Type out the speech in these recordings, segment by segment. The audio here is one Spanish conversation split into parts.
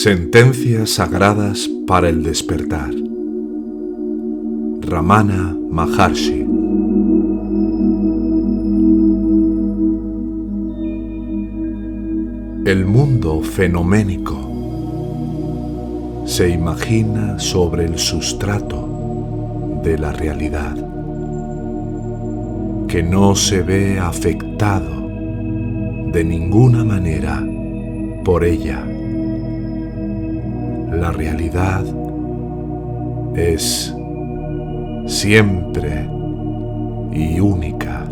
Sentencias sagradas para el despertar. Ramana Maharshi. El mundo fenoménico se imagina sobre el sustrato de la realidad, que no se ve afectado de ninguna manera por ella. La realidad es siempre y única.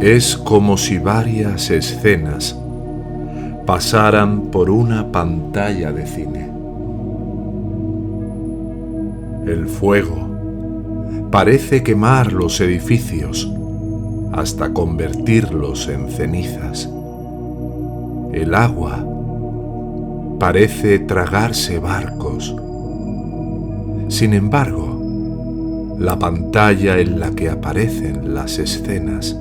Es como si varias escenas pasaran por una pantalla de cine. El fuego parece quemar los edificios hasta convertirlos en cenizas. El agua parece tragarse barcos. Sin embargo, la pantalla en la que aparecen las escenas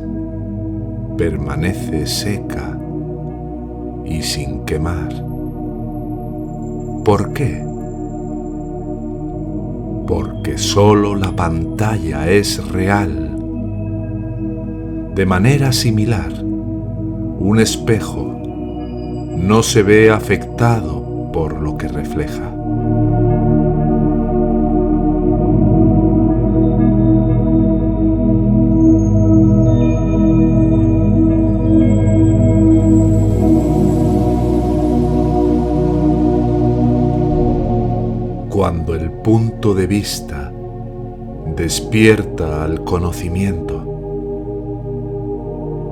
permanece seca y sin quemar. ¿Por qué? Porque sólo la pantalla es real. De manera similar, un espejo no se ve afectado por lo que refleja. Cuando el punto de vista despierta al conocimiento,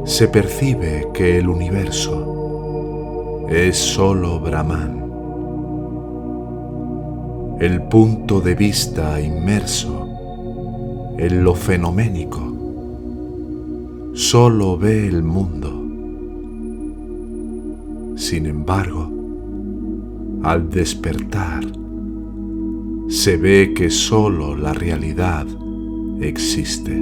se percibe que el universo es sólo Brahman. El punto de vista inmerso en lo fenoménico solo ve el mundo. Sin embargo, al despertar, se ve que sólo la realidad existe.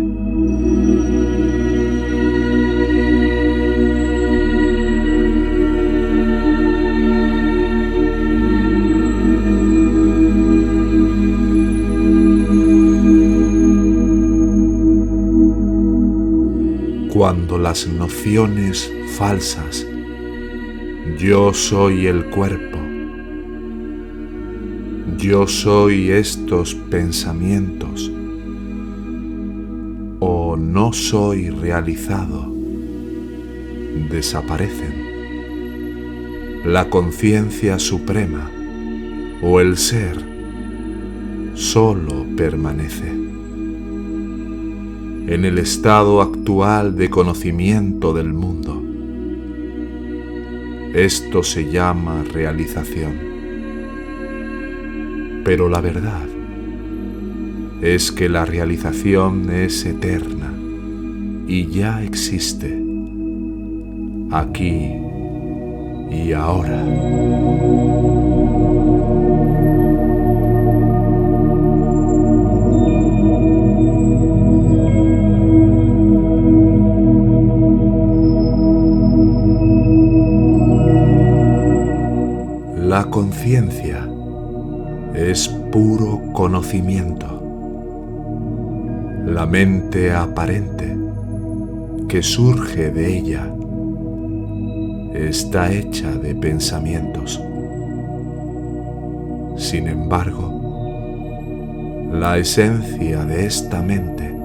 Cuando las nociones falsas, yo soy el cuerpo, yo soy estos pensamientos o no soy realizado, desaparecen. La conciencia suprema o el ser solo permanece. En el estado actual de conocimiento del mundo, esto se llama realización. Pero la verdad es que la realización es eterna y ya existe aquí y ahora. La conciencia es puro conocimiento. La mente aparente que surge de ella está hecha de pensamientos. Sin embargo, la esencia de esta mente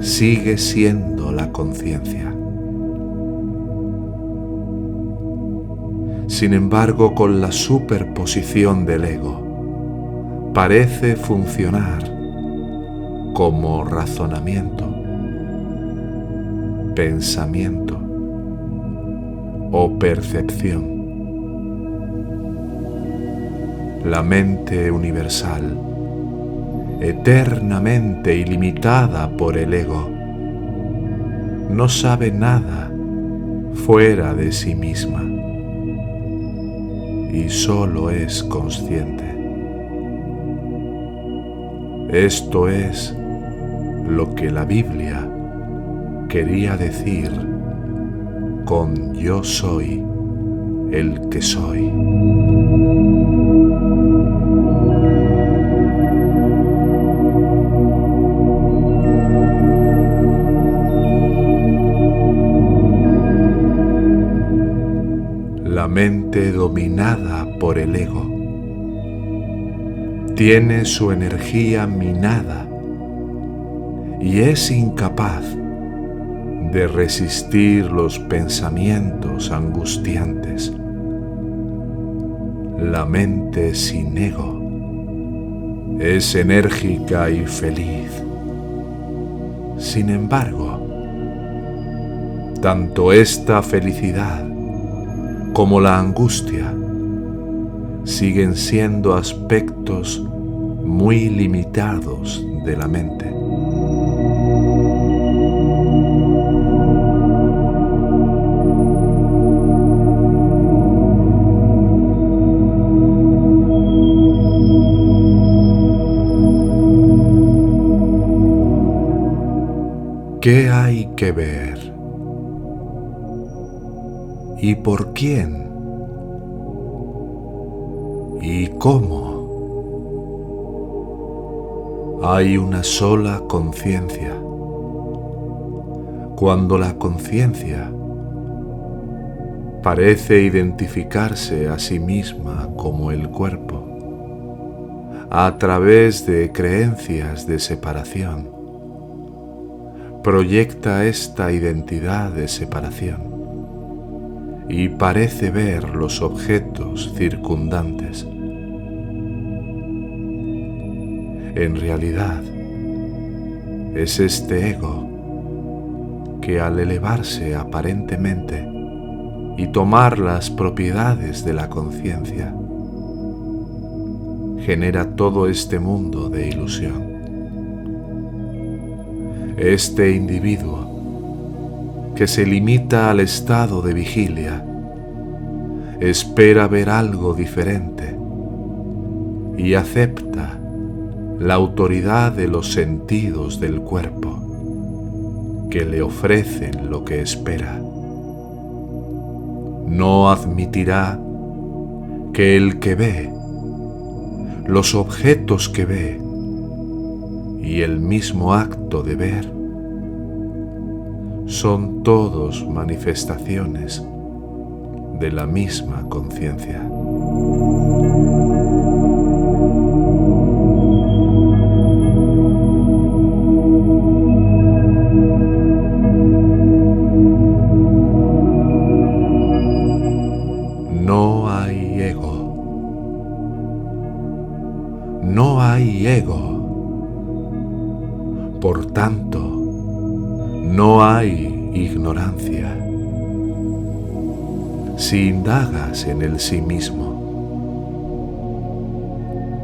sigue siendo la conciencia. Sin embargo, con la superposición del ego, parece funcionar como razonamiento, pensamiento o percepción. La mente universal, eternamente ilimitada por el ego, no sabe nada fuera de sí misma y solo es consciente. Esto es lo que la Biblia quería decir con yo soy el que soy. Mente dominada por el ego tiene su energía minada y es incapaz de resistir los pensamientos angustiantes. La mente sin ego es enérgica y feliz. Sin embargo, tanto esta felicidad como la angustia siguen siendo aspectos muy limitados de la mente. ¿Qué hay que ver? ¿Y por quién? ¿Y cómo? Hay una sola conciencia. Cuando la conciencia parece identificarse a sí misma como el cuerpo, a través de creencias de separación, proyecta esta identidad de separación y parece ver los objetos circundantes. En realidad, es este ego que al elevarse aparentemente y tomar las propiedades de la conciencia, genera todo este mundo de ilusión este individuo que se limita al estado de vigilia espera ver algo diferente y acepta la autoridad de los sentidos del cuerpo que le ofrecen lo que espera. No admitirá que el que ve, los objetos que ve, y el mismo acto de ver son todos manifestaciones de la misma conciencia. No hay ego. No hay ego. Por tanto, no hay ignorancia. Si indagas en el sí mismo,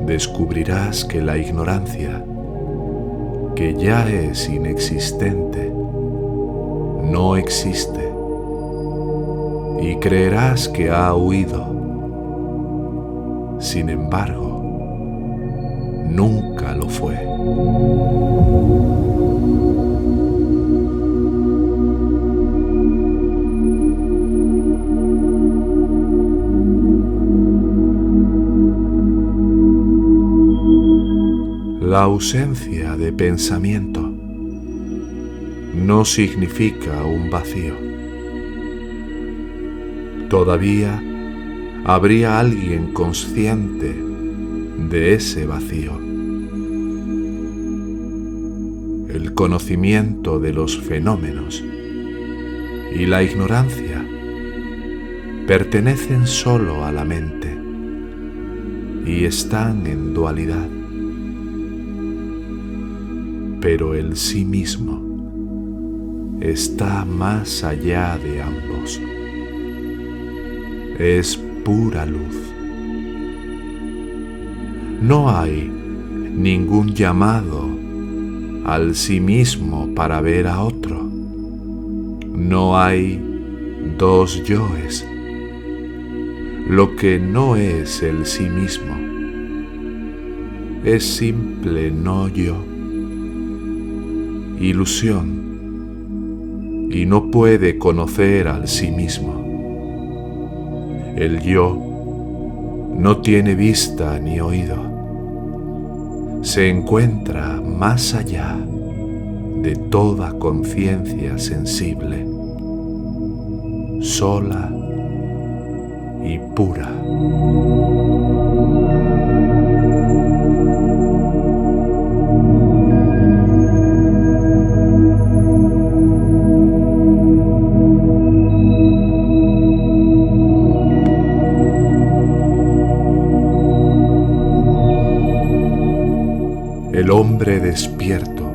descubrirás que la ignorancia, que ya es inexistente, no existe y creerás que ha huido. Sin embargo, nunca lo fue. La ausencia de pensamiento no significa un vacío. Todavía habría alguien consciente de ese vacío. El conocimiento de los fenómenos y la ignorancia pertenecen solo a la mente y están en dualidad pero el sí mismo está más allá de ambos. Es pura luz. No hay ningún llamado al sí mismo para ver a otro. No hay dos yoes. Lo que no es el sí mismo es simple no yo ilusión y no puede conocer al sí mismo. El yo no tiene vista ni oído. Se encuentra más allá de toda conciencia sensible, sola y pura. El hombre despierto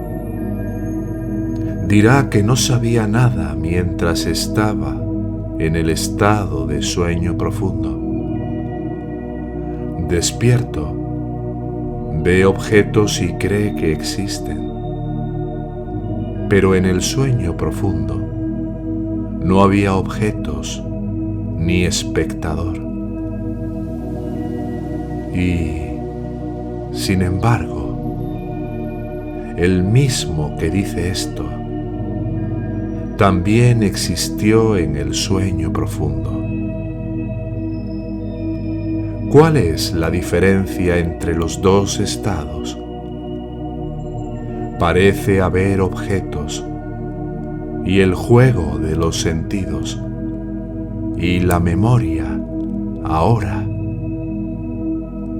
dirá que no sabía nada mientras estaba en el estado de sueño profundo. Despierto, ve objetos y cree que existen. Pero en el sueño profundo no había objetos ni espectador. Y, sin embargo, el mismo que dice esto, también existió en el sueño profundo. ¿Cuál es la diferencia entre los dos estados? Parece haber objetos y el juego de los sentidos y la memoria ahora,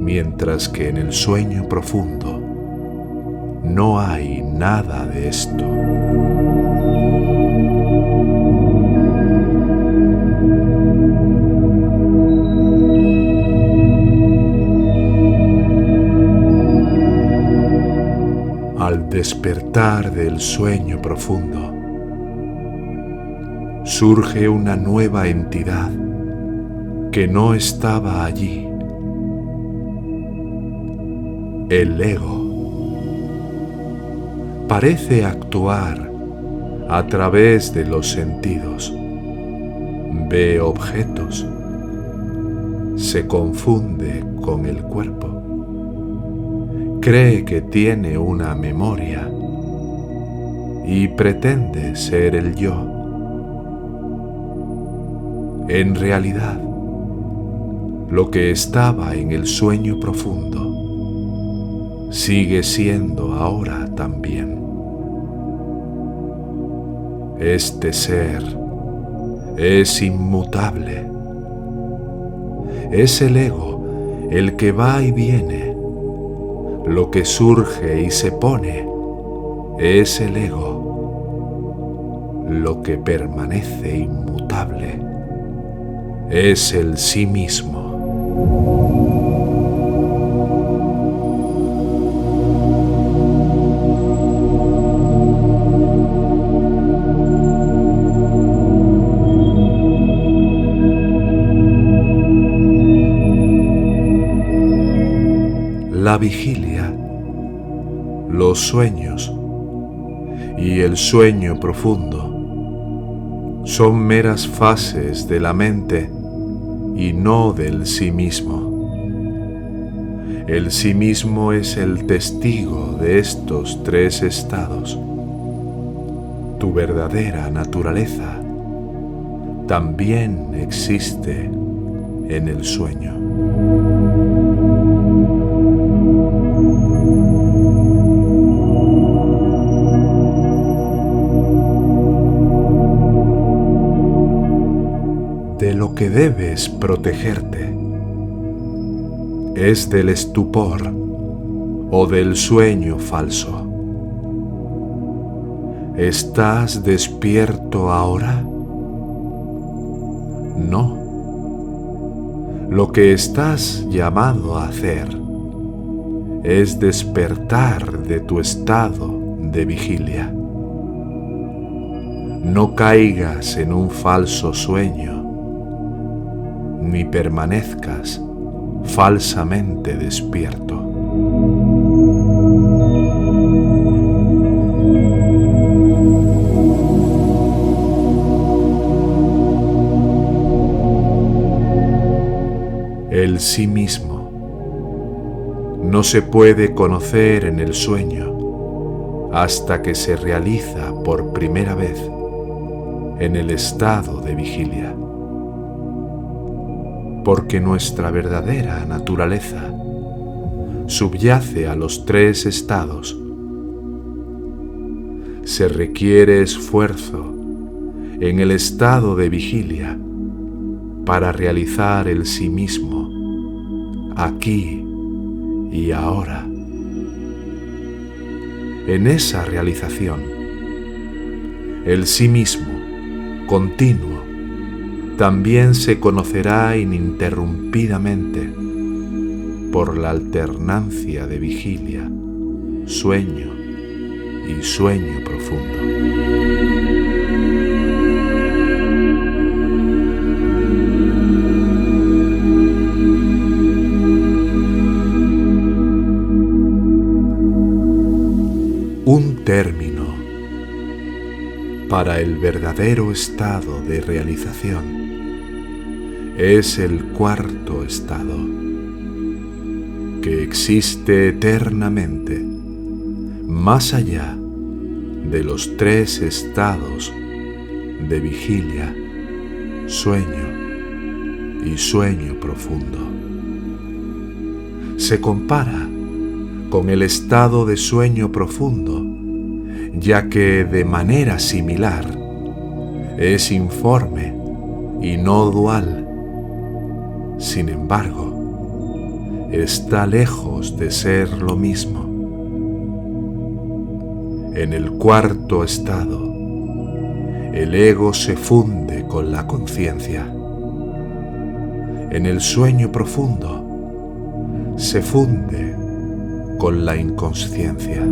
mientras que en el sueño profundo no hay nada de esto. Al despertar del sueño profundo, surge una nueva entidad que no estaba allí. El ego parece actuar a través de los sentidos. Ve objetos. Se confunde con el cuerpo. Cree que tiene una memoria y pretende ser el yo. En realidad, lo que estaba en el sueño profundo sigue siendo ahora también. Este ser es inmutable. Es el ego el que va y viene. Lo que surge y se pone es el ego. Lo que permanece inmutable es el sí mismo. La vigilia, los sueños y el sueño profundo son meras fases de la mente y no del sí mismo. El sí mismo es el testigo de estos tres estados. Tu verdadera naturaleza también existe en el sueño. Debes protegerte es del estupor o del sueño falso. ¿Estás despierto ahora? No. Lo que estás llamado a hacer es despertar de tu estado de vigilia. No caigas en un falso sueño ni permanezcas falsamente despierto. El sí mismo no se puede conocer en el sueño, hasta que se realiza por primera vez en el estado de vigilia. Porque nuestra verdadera naturaleza subyace a los tres estados. Se requiere esfuerzo en el estado de vigilia para realizar el sí mismo, aquí y ahora. En esa realización, el sí mismo, continuo, también se conocerá ininterrumpidamente por la alternancia de vigilia, sueño y sueño profundo. un término para el verdadero estado de realización es el cuarto estado, que existe eternamente más allá de los tres estados de vigilia, sueño y sueño profundo. Se compara con el estado de sueño profundo, ya que de manera similar es informe y no dual. Sin embargo, está lejos de ser lo mismo. En el cuarto estado, el ego se funde con la conciencia. En el sueño profundo, se funde con la inconsciencia.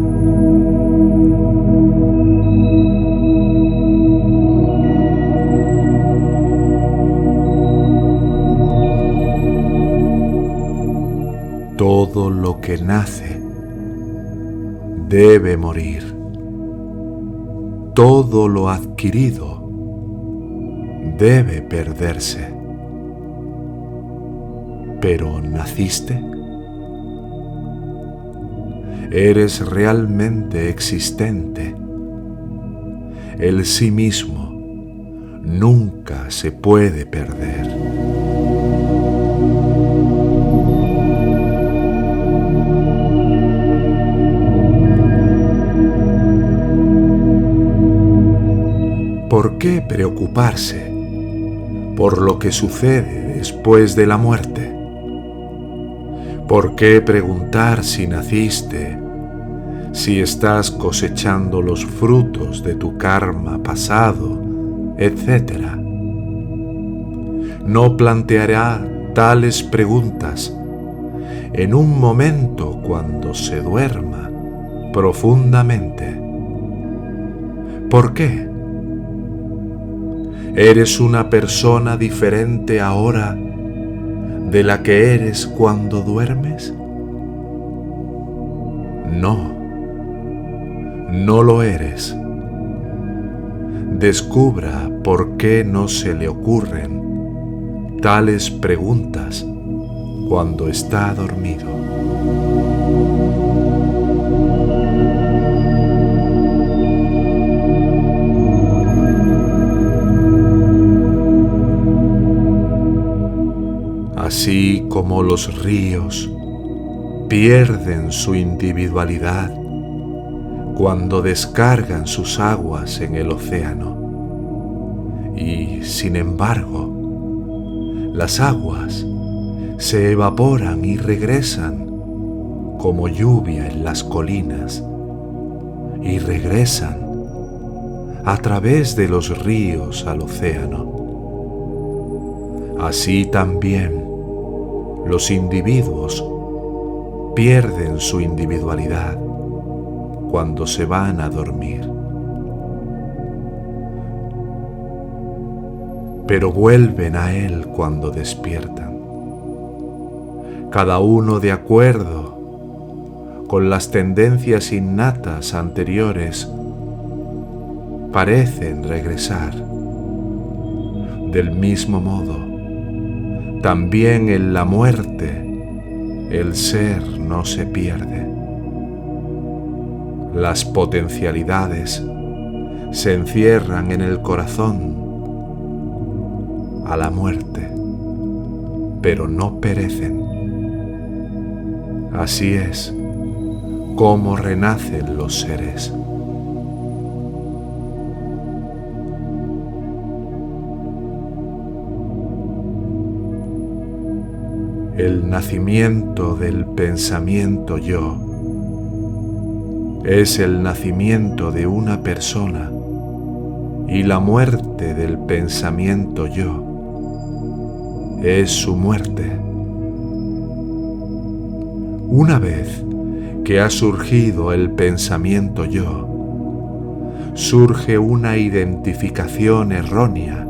Todo lo que nace debe morir. Todo lo adquirido debe perderse. Pero naciste eres realmente existente. El sí mismo nunca se puede perder. ¿Por qué preocuparse por lo que sucede después de la muerte? ¿Por qué preguntar si naciste, si estás cosechando los frutos de tu karma pasado, etcétera? No planteará tales preguntas en un momento cuando se duerma profundamente. ¿Por qué? ¿Eres una persona diferente ahora de la que eres cuando duermes? No, no lo eres. Descubra por qué no se le ocurren tales preguntas cuando está dormido. Como los ríos pierden su individualidad cuando descargan sus aguas en el océano. Y, sin embargo, las aguas se evaporan y regresan como lluvia en las colinas y regresan a través de los ríos al océano. Así también los individuos pierden su individualidad cuando se van a dormir. Pero vuelven a Él cuando despiertan, cada uno de acuerdo con las tendencias innatas anteriores, parecen regresar del mismo modo también en la muerte el ser no se pierde. Las potencialidades se encierran en el corazón a la muerte, pero no perecen. Así es como renacen los seres. El nacimiento del pensamiento yo es el nacimiento de una persona y la muerte del pensamiento yo es su muerte. Una vez que ha surgido el pensamiento yo, surge una identificación errónea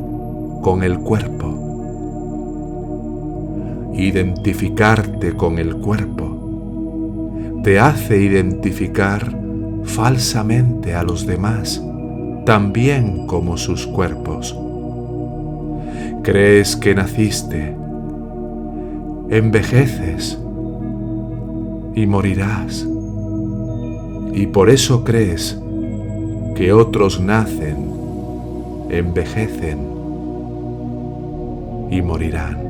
con el cuerpo. Identificarte con el cuerpo te hace identificar falsamente a los demás, también como sus cuerpos crees que naciste, envejeces y morirás. Y por eso crees que otros nacen, envejecen y morirán.